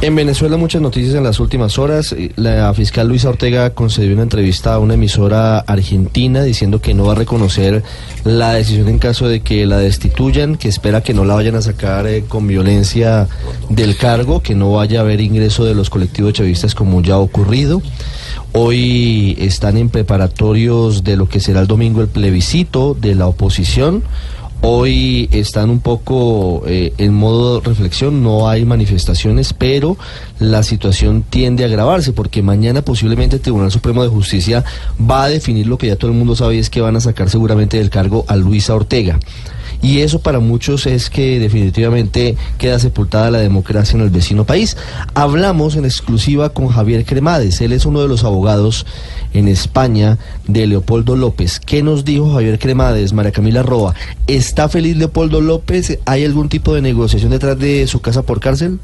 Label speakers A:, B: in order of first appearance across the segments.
A: En Venezuela muchas noticias en las últimas horas. La fiscal Luisa Ortega concedió una entrevista a una emisora argentina diciendo que no va a reconocer la decisión en caso de que la destituyan, que espera que no la vayan a sacar eh, con violencia del cargo, que no vaya a haber ingreso de los colectivos chavistas como ya ha ocurrido. Hoy están en preparatorios de lo que será el domingo el plebiscito de la oposición. Hoy están un poco eh, en modo reflexión, no hay manifestaciones, pero la situación tiende a agravarse porque mañana posiblemente el Tribunal Supremo de Justicia va a definir lo que ya todo el mundo sabe y es que van a sacar seguramente del cargo a Luisa Ortega. Y eso para muchos es que definitivamente queda sepultada la democracia en el vecino país. Hablamos en exclusiva con Javier Cremades, él es uno de los abogados en España de Leopoldo López. ¿Qué nos dijo Javier Cremades, María Camila Roa? ¿Está feliz Leopoldo López? ¿Hay algún tipo de negociación detrás de su casa por cárcel?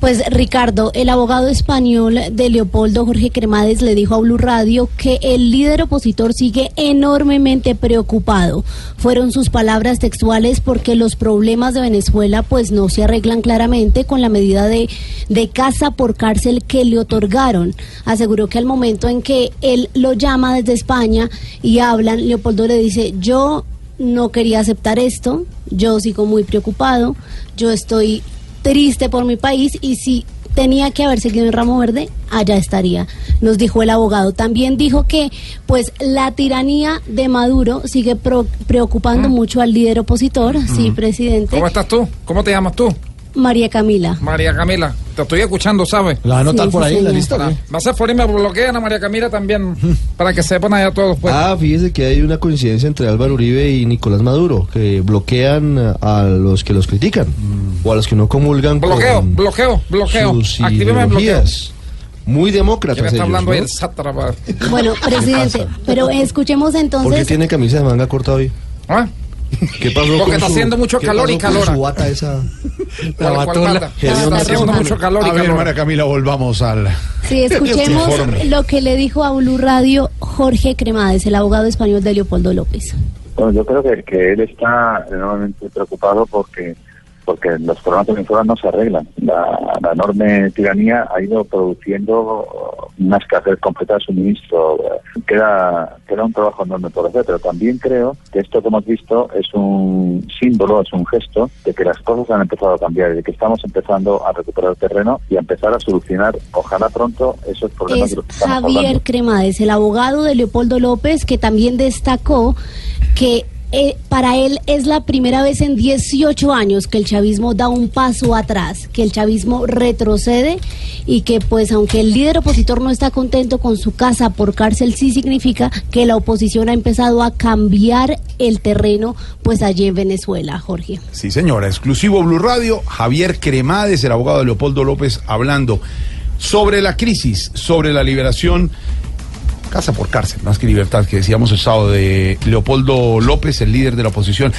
B: Pues Ricardo, el abogado español de Leopoldo Jorge Cremades le dijo a Blue Radio que el líder opositor sigue enormemente preocupado. Fueron sus palabras textuales porque los problemas de Venezuela pues no se arreglan claramente con la medida de, de casa por cárcel que le otorgaron. Aseguró que al momento en que él lo llama desde España y hablan, Leopoldo le dice, yo no quería aceptar esto, yo sigo muy preocupado, yo estoy triste por mi país y si tenía que haber seguido en Ramo Verde, allá estaría, nos dijo el abogado. También dijo que pues la tiranía de Maduro sigue pro- preocupando mucho al líder opositor, sí, presidente,
C: ¿Cómo estás tú? ¿Cómo te llamas tú?
B: María Camila.
C: María Camila. Te estoy escuchando, ¿sabes?
D: ¿La anotar
B: Sí,
D: por
B: sí,
D: ahí en la
B: señor.
D: lista?
C: Va
D: ¿qué?
C: a por ahí me bloquean a María Camila también, para que sepan allá todos. Pues.
A: Ah, fíjese que hay una coincidencia entre Álvaro Uribe y Nicolás Maduro, que bloquean a los que los critican o a los que no comulgan
C: bloqueo,
A: con
C: bloqueo, bloqueo.
A: sus
C: Actíveme bloqueo.
A: Muy
C: ¿Quién
A: demócratas
C: está
A: ellos,
C: hablando?
A: ¿no?
C: El sátrapa.
B: Bueno, presidente, pero escuchemos
A: ¿Por qué
B: entonces
A: tiene camisa de manga corta hoy?
C: ¿Ah?
A: ¿Qué pasó
C: Porque
A: con
C: está
A: su-
C: haciendo mucho calor y calor.
A: su bata esa?
C: ¿Cuál- cuál
D: batola.
C: Está haciendo mucho calor y
D: A ver,
C: calor.
D: María Camila, volvamos al...
B: Sí, escuchemos lo que le dijo a Blue Radio Jorge Cremades, el abogado español de Leopoldo López.
E: Bueno, yo creo que, que él está enormemente preocupado porque porque los problemas de Venezuela no se arreglan. La, la enorme tiranía ha ido produciendo una escasez completa de suministro. Queda, queda un trabajo enorme por hacer, pero también creo que esto que hemos visto es un símbolo, es un gesto de que las cosas han empezado a cambiar y de que estamos empezando a recuperar terreno y a empezar a solucionar, ojalá pronto, esos problemas
B: es
E: de los que estamos
B: Javier
E: hablando.
B: Cremades, el abogado de Leopoldo López, que también destacó que eh, para él es la primera vez en 18 años que el chavismo da un paso atrás, que el chavismo retrocede y que pues aunque el líder opositor no está contento con su casa por cárcel, sí significa que la oposición ha empezado a cambiar el terreno pues allí en Venezuela, Jorge.
D: Sí, señora, exclusivo Blue Radio, Javier Cremades, el abogado de Leopoldo López, hablando sobre la crisis, sobre la liberación, casa por cárcel, más que libertad, que decíamos el sábado de Leopoldo López, el líder de la oposición.